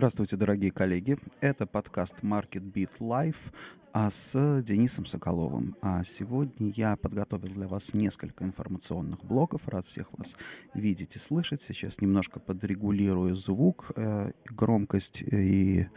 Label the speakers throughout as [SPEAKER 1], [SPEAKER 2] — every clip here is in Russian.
[SPEAKER 1] Здравствуйте, дорогие коллеги. Это подкаст Market Beat Live а с Денисом Соколовым. А сегодня я подготовил для вас несколько информационных блоков. Рад всех вас видеть и слышать. Сейчас немножко подрегулирую звук, э, громкость, и,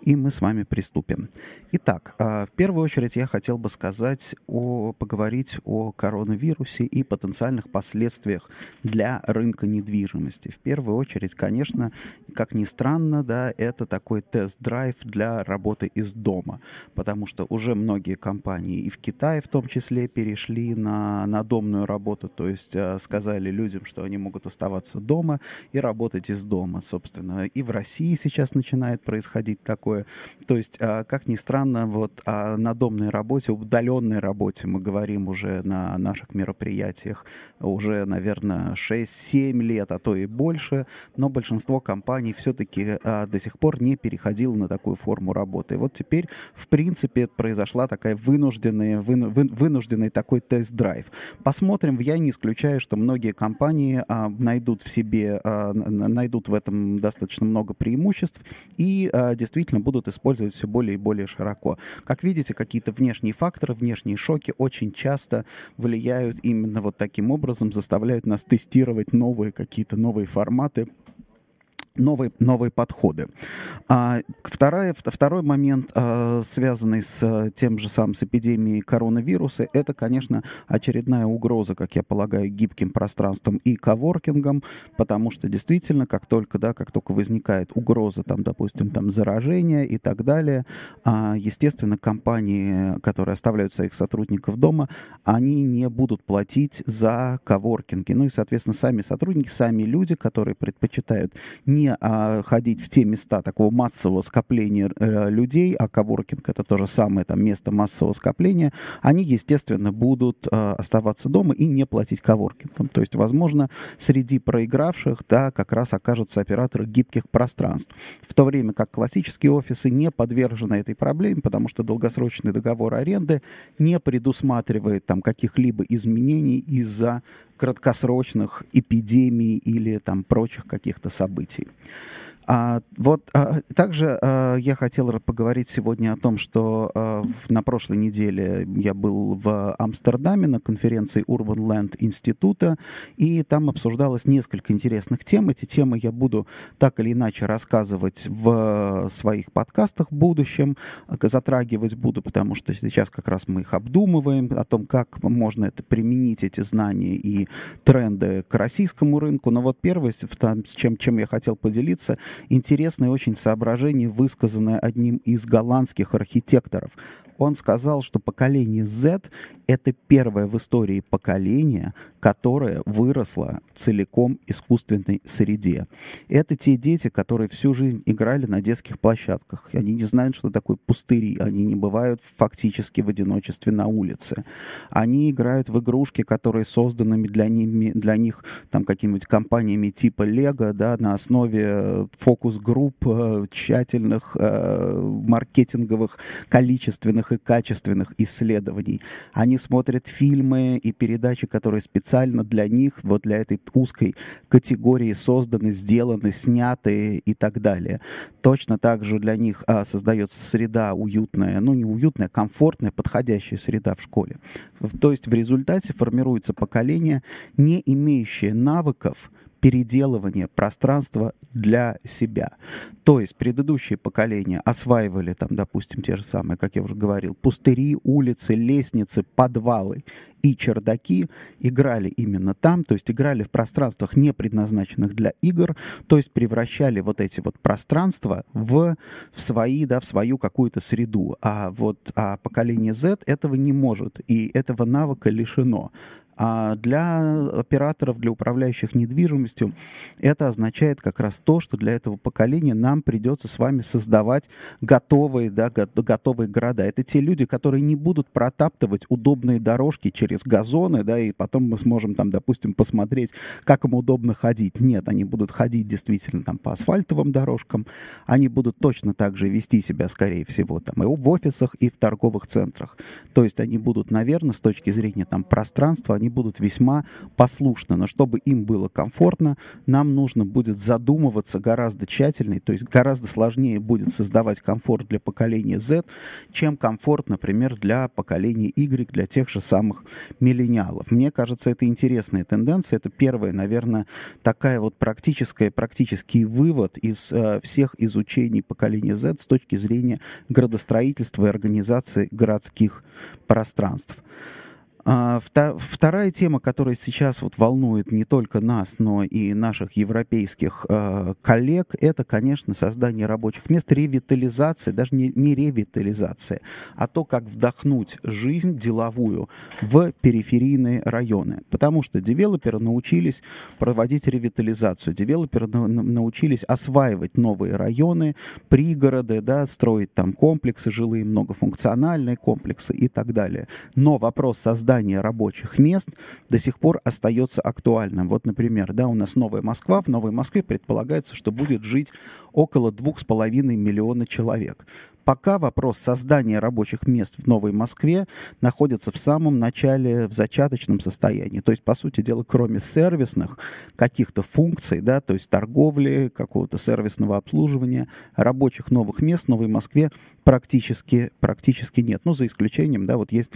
[SPEAKER 1] и мы с вами приступим. Итак, э, в первую очередь я хотел бы сказать о, поговорить о коронавирусе и потенциальных последствиях для рынка недвижимости. В первую очередь, конечно, как ни странно, да, это такой тест-драйв для работы из дома, потому что уже многие компании и в Китае в том числе перешли на надомную работу, то есть э, сказали людям, что они могут оставаться дома и работать из дома, собственно. И в России сейчас начинает происходить такое. То есть, э, как ни странно, вот о надомной работе, удаленной работе мы говорим уже на наших мероприятиях уже, наверное, 6-7 лет, а то и больше, но большинство компаний все-таки э, до сих пор не переходило на такую форму работы. И вот теперь, в принципе, произошла такая вынужденная, вы, вы, вынужденный такой тест-драйв. Посмотрим. Я не исключаю, что многие компании а, найдут в себе, а, найдут в этом достаточно много преимуществ и а, действительно будут использовать все более и более широко. Как видите, какие-то внешние факторы, внешние шоки очень часто влияют именно вот таким образом, заставляют нас тестировать новые какие-то новые форматы новые, новые подходы. А, вторая, второй момент, а, связанный с тем же самым с эпидемией коронавируса, это, конечно, очередная угроза, как я полагаю, гибким пространством и коворкингом, потому что действительно, как только, да, как только возникает угроза, там, допустим, там, заражения и так далее, а, естественно, компании, которые оставляют своих сотрудников дома, они не будут платить за коворкинги. Ну и, соответственно, сами сотрудники, сами люди, которые предпочитают не а, ходить в те места такого массового скопления э, людей, а коворкинг это то же самое там место массового скопления, они, естественно, будут э, оставаться дома и не платить коворкингам. То есть, возможно, среди проигравших, да, как раз окажутся операторы гибких пространств. В то время как классические офисы не подвержены этой проблеме, потому что долгосрочный договор аренды не предусматривает там каких-либо изменений из-за краткосрочных эпидемий или там прочих каких-то событий. А, вот а, также а, я хотел поговорить сегодня о том, что а, в, на прошлой неделе я был в Амстердаме на конференции Urban Land Института, и там обсуждалось несколько интересных тем. Эти темы я буду так или иначе рассказывать в своих подкастах в будущем, затрагивать буду, потому что сейчас как раз мы их обдумываем, о том, как можно это применить, эти знания и тренды к российскому рынку. Но вот первое, с чем, чем я хотел поделиться – интересное очень соображение, высказанное одним из голландских архитекторов. Он сказал, что поколение Z — это первое в истории поколение, которое выросло целиком в искусственной среде. Это те дети, которые всю жизнь играли на детских площадках. Они не знают, что такое пустыри. Они не бывают фактически в одиночестве на улице. Они играют в игрушки, которые созданы для, ними, для них там, какими-нибудь компаниями типа Лего, да, на основе фокус-групп, э, тщательных э, маркетинговых, количественных научных и качественных исследований. Они смотрят фильмы и передачи, которые специально для них, вот для этой узкой категории созданы, сделаны, сняты и так далее. Точно так же для них а, создается среда уютная, ну не уютная, комфортная, подходящая среда в школе. То есть в результате формируется поколение, не имеющее навыков, переделывание пространства для себя. То есть предыдущие поколения осваивали там, допустим, те же самые, как я уже говорил, пустыри, улицы, лестницы, подвалы и чердаки, играли именно там, то есть играли в пространствах, не предназначенных для игр, то есть превращали вот эти вот пространства в, в свои, да, в свою какую-то среду. А вот а поколение Z этого не может, и этого навыка лишено. А для операторов, для управляющих недвижимостью, это означает как раз то, что для этого поколения нам придется с вами создавать готовые, да, готовые города. Это те люди, которые не будут протаптывать удобные дорожки через газоны, да, и потом мы сможем там, допустим, посмотреть, как им удобно ходить. Нет, они будут ходить действительно там по асфальтовым дорожкам, они будут точно так же вести себя, скорее всего, там и в офисах, и в торговых центрах. То есть они будут, наверное, с точки зрения там пространства, они они будут весьма послушны. Но чтобы им было комфортно, нам нужно будет задумываться гораздо тщательнее, то есть гораздо сложнее будет создавать комфорт для поколения Z, чем комфорт, например, для поколения Y, для тех же самых миллениалов. Мне кажется, это интересная тенденция. Это первая, наверное, такая вот практическая, практический вывод из э, всех изучений поколения Z с точки зрения градостроительства и организации городских пространств. А, вторая тема, которая сейчас вот волнует не только нас, но и наших европейских э, коллег, это, конечно, создание рабочих мест, ревитализация, даже не, не ревитализация, а то, как вдохнуть жизнь деловую в периферийные районы. Потому что девелоперы научились проводить ревитализацию, девелоперы на, научились осваивать новые районы, пригороды, да, строить там комплексы жилые, многофункциональные комплексы и так далее. Но вопрос создания создание рабочих мест до сих пор остается актуальным. Вот, например, да, у нас Новая Москва. В Новой Москве предполагается, что будет жить около двух с половиной миллиона человек. Пока вопрос создания рабочих мест в Новой Москве находится в самом начале, в зачаточном состоянии. То есть, по сути дела, кроме сервисных каких-то функций, да, то есть торговли, какого-то сервисного обслуживания, рабочих новых мест в Новой Москве практически, практически нет. Ну, за исключением, да, вот есть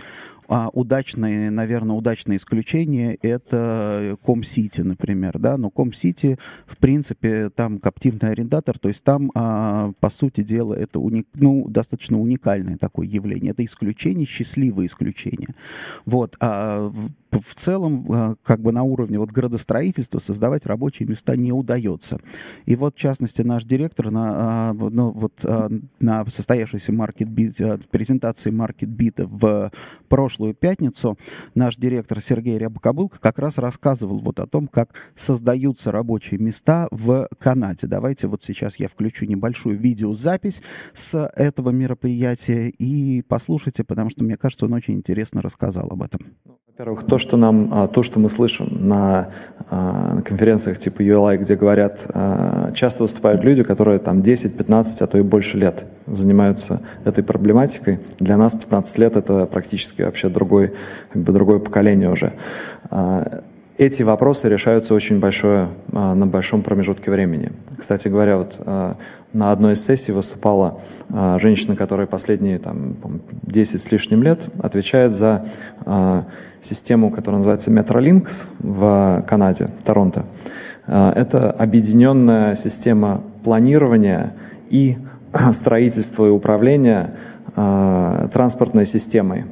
[SPEAKER 1] а, удачное, наверное, удачное исключение — это Ком-Сити, например, да, но Ком-Сити, в принципе, там коптивный арендатор, то есть там, а, по сути дела, это уник, ну, достаточно уникальное такое явление. Это исключение, счастливое исключение. Вот. А в целом, а, как бы на уровне вот градостроительства создавать рабочие места не удается. И вот, в частности, наш директор на, а, ну, вот, а, на состоявшейся маркет презентации Market Beat в прошлую пятницу наш директор Сергей Рябокобылко как раз рассказывал вот о том, как создаются рабочие места в Канаде. Давайте вот сейчас я включу небольшую видеозапись с этого мероприятия и послушайте, потому что, мне кажется, он очень интересно рассказал об этом.
[SPEAKER 2] Во-первых, то, что нам, а, то, что мы слышим на, а, на конференциях типа ULI, где говорят, а, часто выступают люди, которые там 10, 15, а то и больше лет занимаются этой проблематикой. Для нас 15 лет это практически вообще другой, как бы другое поколение уже. Эти вопросы решаются очень большое, на большом промежутке времени. Кстати говоря, вот на одной из сессий выступала женщина, которая последние там, 10 с лишним лет отвечает за систему, которая называется Metrolinx в Канаде, Торонто. А, это объединенная система планирования и строительства и управления а, транспортной системой,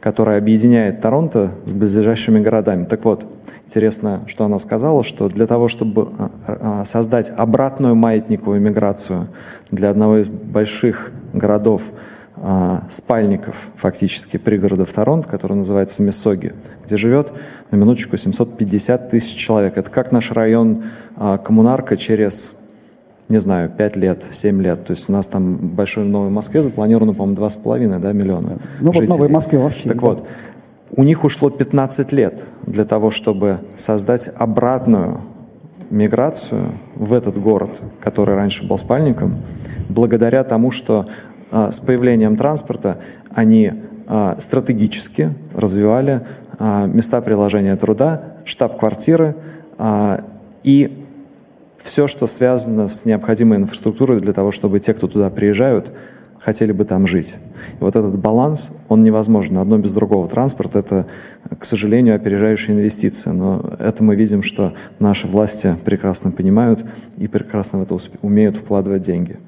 [SPEAKER 2] которая объединяет Торонто с близлежащими городами. Так вот, интересно, что она сказала, что для того, чтобы а, создать обратную маятниковую миграцию для одного из больших городов а, спальников, фактически, пригородов Торонто, который называется Миссоги, где живет, на минуточку, 750 тысяч человек. Это как наш район Коммунарка через, не знаю, 5 лет, 7 лет. То есть у нас там большой в Новой Москве запланировано, по-моему, 2,5 да, миллиона
[SPEAKER 1] Ну жителей. вот Новой Москве вообще.
[SPEAKER 2] Так да. вот, у них ушло 15 лет для того, чтобы создать обратную миграцию в этот город, который раньше был спальником, благодаря тому, что а, с появлением транспорта они а, стратегически развивали а, места приложения труда, штаб-квартиры и все, что связано с необходимой инфраструктурой для того, чтобы те, кто туда приезжают, хотели бы там жить. И вот этот баланс, он невозможен. Одно без другого. Транспорт – это, к сожалению, опережающая инвестиция. Но это мы видим, что наши власти прекрасно понимают и прекрасно в это умеют вкладывать деньги.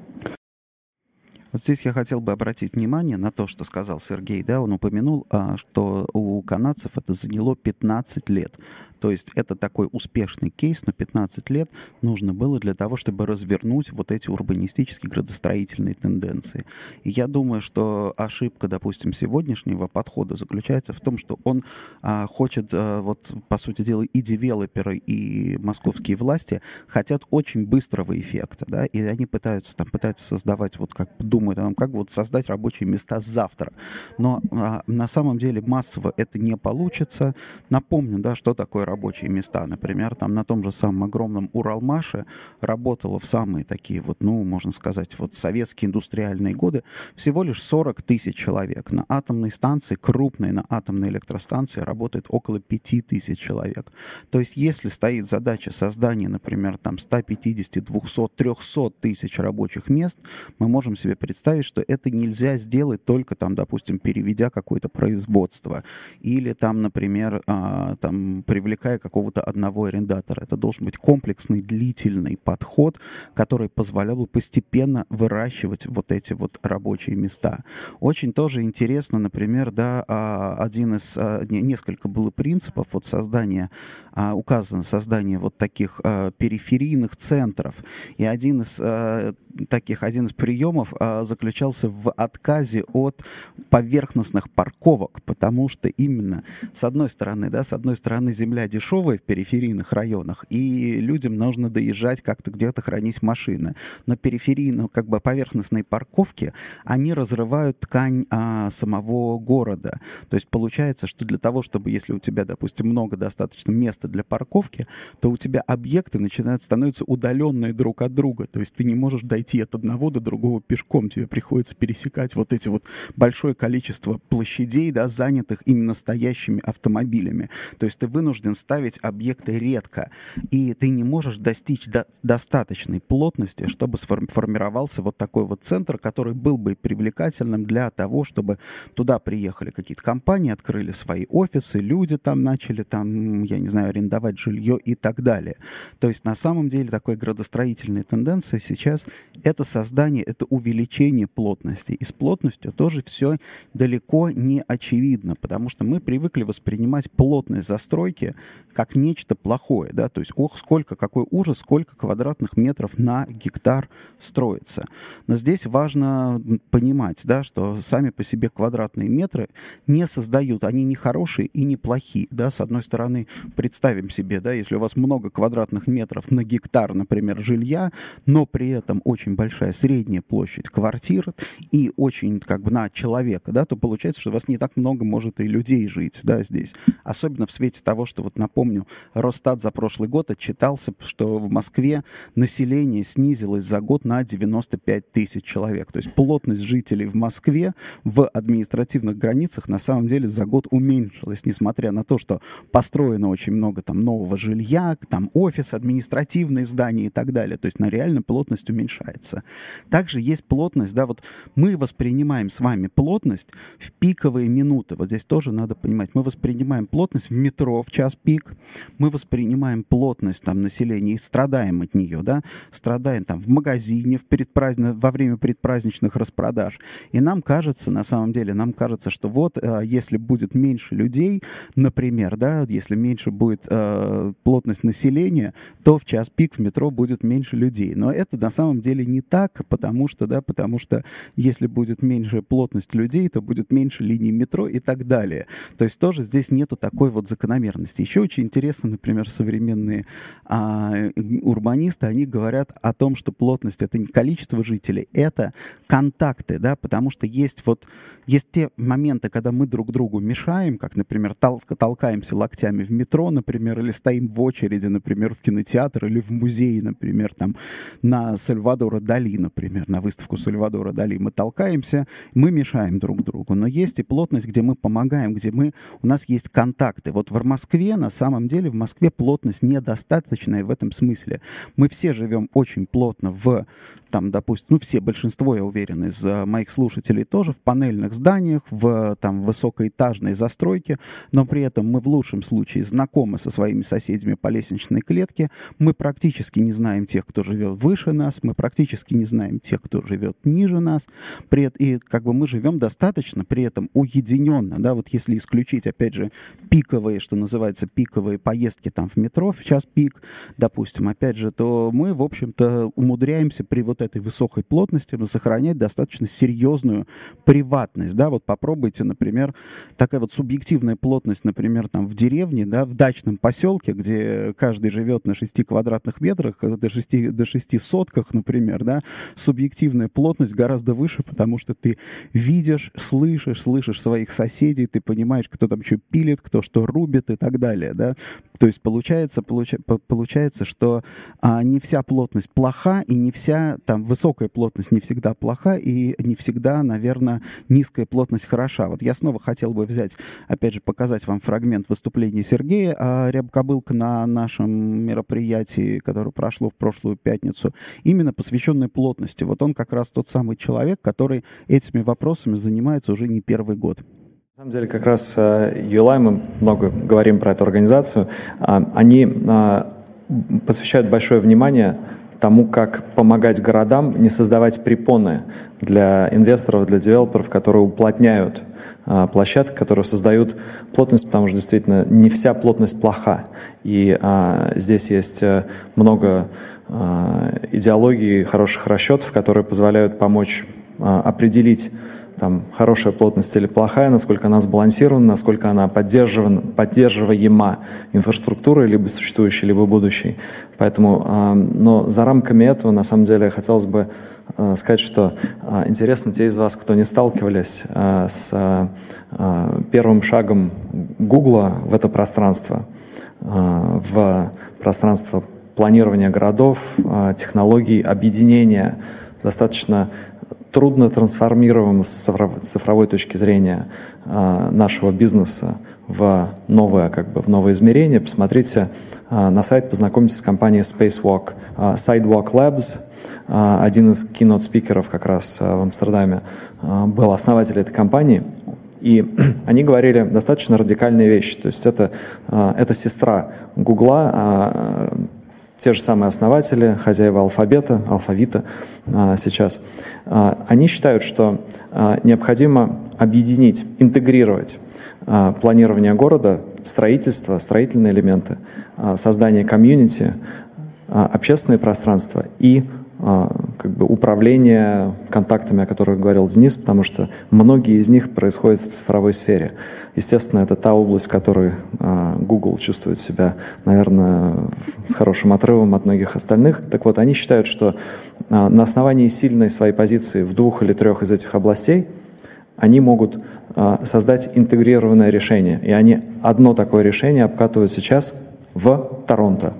[SPEAKER 1] Вот здесь я хотел бы обратить внимание на то, что сказал Сергей. Да, он упомянул, а, что у канадцев это заняло 15 лет. То есть это такой успешный кейс, но 15 лет нужно было для того, чтобы развернуть вот эти урбанистические градостроительные тенденции. И я думаю, что ошибка, допустим, сегодняшнего подхода заключается в том, что он а, хочет, а, вот по сути дела, и девелоперы, и московские власти хотят очень быстрого эффекта, да, и они пытаются там, пытаются создавать, вот как думают о как вот создать рабочие места завтра. Но а, на самом деле массово это не получится. Напомню, да, что такое рабочие места. Например, там на том же самом огромном Уралмаше работало в самые такие вот, ну, можно сказать, вот советские индустриальные годы всего лишь 40 тысяч человек. На атомной станции, крупной на атомной электростанции работает около 5 тысяч человек. То есть если стоит задача создания, например, там 150, 200, 300 тысяч рабочих мест, мы можем себе представить, что это нельзя сделать только там, допустим, переведя какое-то производство или там, например, а, там, привлекая какого-то одного арендатора. Это должен быть комплексный, длительный подход, который позволял бы постепенно выращивать вот эти вот рабочие места. Очень тоже интересно, например, да, а, один из, а, несколько было принципов вот создания, указано создание вот таких периферийных центров. И один из таких, один из приемов заключался в отказе от поверхностных парковок, потому что именно с одной стороны, да, с одной стороны земля дешевая в периферийных районах, и людям нужно доезжать как-то где-то хранить машины. Но периферийные, как бы поверхностные парковки, они разрывают ткань а, самого города. То есть получается, что для того, чтобы, если у тебя, допустим, много достаточно места для парковки, то у тебя объекты начинают становиться удаленные друг от друга. То есть ты не можешь дойти от одного до другого пешком. Тебе приходится пересекать вот эти вот большое количество площадей, да, занятых именно стоящими автомобилями. То есть ты вынужден ставить объекты редко, и ты не можешь достичь до достаточной плотности, чтобы сформировался вот такой вот центр, который был бы привлекательным для того, чтобы туда приехали какие-то компании, открыли свои офисы, люди там начали там, я не знаю, арендовать жилье и так далее. То есть на самом деле такой градостроительная тенденция сейчас это создание, это увеличение плотности. И с плотностью тоже все далеко не очевидно, потому что мы привыкли воспринимать плотность застройки как нечто плохое, да, то есть, ох, сколько, какой ужас, сколько квадратных метров на гектар строится. Но здесь важно понимать, да, что сами по себе квадратные метры не создают, они не хорошие и не плохие, да, с одной стороны, представим себе, да, если у вас много квадратных метров на гектар, например, жилья, но при этом очень большая средняя площадь квартир и очень, как бы, на человека, да, то получается, что у вас не так много может и людей жить, да, здесь. Особенно в свете того, что вот напомню, Росстат за прошлый год отчитался, что в Москве население снизилось за год на 95 тысяч человек. То есть плотность жителей в Москве в административных границах на самом деле за год уменьшилась, несмотря на то, что построено очень много там нового жилья, там офис, административные здания и так далее. То есть на реально плотность уменьшается. Также есть плотность, да, вот мы воспринимаем с вами плотность в пиковые минуты. Вот здесь тоже надо понимать. Мы воспринимаем плотность в метро в час пик, мы воспринимаем плотность там населения и страдаем от нее, да, страдаем там в магазине в предпразд... во время предпраздничных распродаж. И нам кажется, на самом деле, нам кажется, что вот э, если будет меньше людей, например, да, если меньше будет э, плотность населения, то в час пик в метро будет меньше людей. Но это на самом деле не так, потому что, да, потому что если будет меньше плотность людей, то будет меньше линий метро и так далее. То есть тоже здесь нету такой вот закономерности. Еще очень интересно, например, современные а, урбанисты, они говорят о том, что плотность это не количество жителей, это контакты, да, потому что есть вот есть те моменты, когда мы друг другу мешаем, как, например, тол толкаемся локтями в метро, например, или стоим в очереди, например, в кинотеатр или в музей, например, там на Сальвадора Дали, например, на выставку Сальвадора Дали. Мы толкаемся, мы мешаем друг другу. Но есть и плотность, где мы помогаем, где мы, у нас есть контакты. Вот в Москве, на самом деле, в Москве плотность недостаточная в этом смысле. Мы все живем очень плотно в там, допустим, ну, все, большинство, я уверен, из uh, моих слушателей тоже в панельных зданиях, в там высокоэтажной застройке, но при этом мы в лучшем случае знакомы со своими соседями по лестничной клетке, мы практически не знаем тех, кто живет выше нас, мы практически не знаем тех, кто живет ниже нас, при и как бы мы живем достаточно при этом уединенно, да, вот если исключить, опять же, пиковые, что называется, пиковые поездки там в метро в час пик, допустим, опять же, то мы, в общем-то, умудряемся при вот этой высокой плотности сохранять достаточно серьезную приватность, да, вот попробуйте, например, такая вот субъективная плотность, например, там в деревне, да, в дачном поселке, где каждый живет на 6 квадратных метрах, до 6, до 6 сотках, например, например, да, субъективная плотность гораздо выше, потому что ты видишь, слышишь, слышишь своих соседей, ты понимаешь, кто там что пилит, кто что рубит и так далее, да. То есть получается, получа, получается, что а, не вся плотность плоха, и не вся, там, высокая плотность не всегда плоха, и не всегда, наверное, низкая плотность хороша. Вот я снова хотел бы взять, опять же, показать вам фрагмент выступления Сергея а, Рябкобылка на нашем мероприятии, которое прошло в прошлую пятницу, именно посвященной плотности. Вот он как раз тот самый человек, который этими вопросами занимается уже не первый год.
[SPEAKER 2] На самом деле, как раз ULI, э, мы много говорим про эту организацию, а, они а, посвящают большое внимание тому, как помогать городам не создавать препоны для инвесторов, для девелоперов, которые уплотняют а, площадки, которые создают плотность, потому что действительно не вся плотность плоха. И а, здесь есть э, много а, идеологий, хороших расчетов, которые позволяют помочь а, определить там, хорошая плотность или плохая, насколько она сбалансирована, насколько она поддерживана, поддерживаема инфраструктурой, либо существующей, либо будущей. Поэтому, э, но за рамками этого, на самом деле, хотелось бы э, сказать, что э, интересно те из вас, кто не сталкивались э, с э, первым шагом Гугла в это пространство, э, в пространство планирования городов, э, технологий объединения достаточно трудно трансформируем с цифровой точки зрения а, нашего бизнеса в новое, как бы, в новое измерение, посмотрите а, на сайт, познакомьтесь с компанией Spacewalk, а, Sidewalk Labs, один из кинот-спикеров как раз в Амстердаме был основатель этой компании, и они говорили достаточно радикальные вещи. То есть это, это сестра Гугла, те же самые основатели, хозяева алфабета, алфавита а, сейчас, а, они считают, что а, необходимо объединить, интегрировать планирование города, строительство, строительные элементы, создание комьюнити, а, общественное пространство и как бы управление контактами, о которых говорил Денис, потому что многие из них происходят в цифровой сфере. Естественно, это та область, в которой а, Google чувствует себя, наверное, с хорошим отрывом от многих остальных. Так вот, они считают, что а, на основании сильной своей позиции в двух или трех из этих областей они могут создать интегрированное решение. И они одно такое решение обкатывают сейчас в Торонто.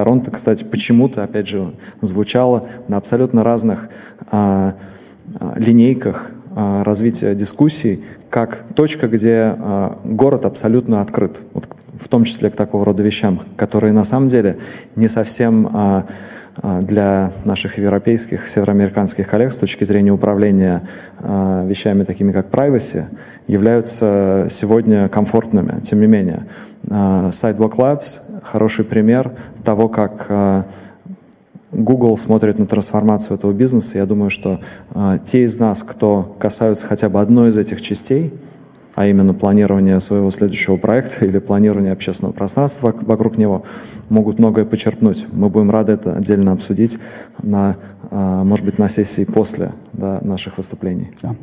[SPEAKER 2] Торонто, кстати, почему-то, опять же, звучало на абсолютно разных а, а, линейках а, развития дискуссий, как точка, где а, город абсолютно открыт, вот, в том числе к такого рода вещам, которые на самом деле не совсем а, для наших европейских, североамериканских коллег с точки зрения управления а, вещами такими как privacy являются сегодня комфортными. Тем не менее, а, Sidewalk Labs хороший пример того, как э, Google смотрит на трансформацию этого бизнеса. Я думаю, что э, те из нас, кто касаются хотя бы одной из этих частей, а именно планирование своего следующего проекта или планирование общественного пространства вокруг него, могут многое почерпнуть. Мы будем рады это отдельно обсудить, на, э, может быть, на сессии после да, наших выступлений. Да.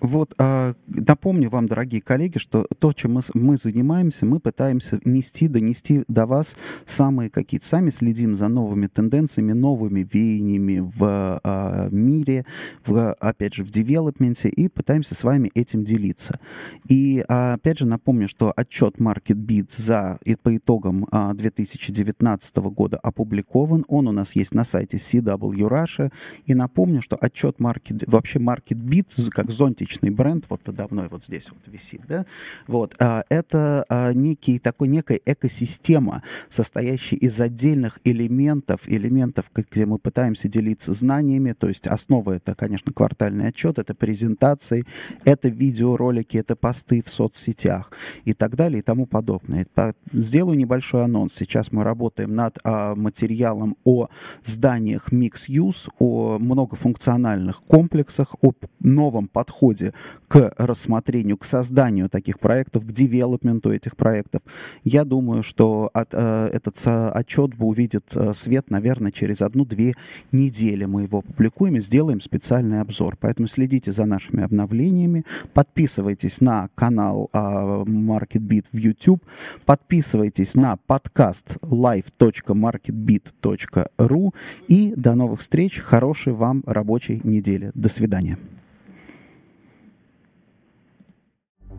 [SPEAKER 1] Вот а, напомню вам, дорогие коллеги, что то, чем мы, мы занимаемся, мы пытаемся нести, донести до вас самые какие-то, сами следим за новыми тенденциями, новыми веяниями в а, мире, в, опять же, в девелопменте, и пытаемся с вами этим делиться. И а, опять же напомню, что отчет MarketBeat за и по итогам а, 2019 года опубликован, он у нас есть на сайте CW Russia, и напомню, что отчет Market, вообще MarketBeat, как зонтич личный бренд, вот подо мной вот здесь вот висит, да, вот, а, это а, некий такой, некая экосистема, состоящая из отдельных элементов, элементов, где мы пытаемся делиться знаниями, то есть основа это, конечно, квартальный отчет, это презентации, это видеоролики, это посты в соцсетях и так далее и тому подобное. Сделаю небольшой анонс. Сейчас мы работаем над а, материалом о зданиях Mix Use, о многофункциональных комплексах, о новом подходе подходе к рассмотрению, к созданию таких проектов, к девелопменту этих проектов. Я думаю, что от, э, этот э, отчет увидит э, свет, наверное, через одну-две недели мы его публикуем и сделаем специальный обзор. Поэтому следите за нашими обновлениями, подписывайтесь на канал э, MarketBeat в YouTube, подписывайтесь на подкаст live.marketbeat.ru и до новых встреч, хорошей вам рабочей недели. До свидания.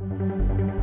[SPEAKER 1] Música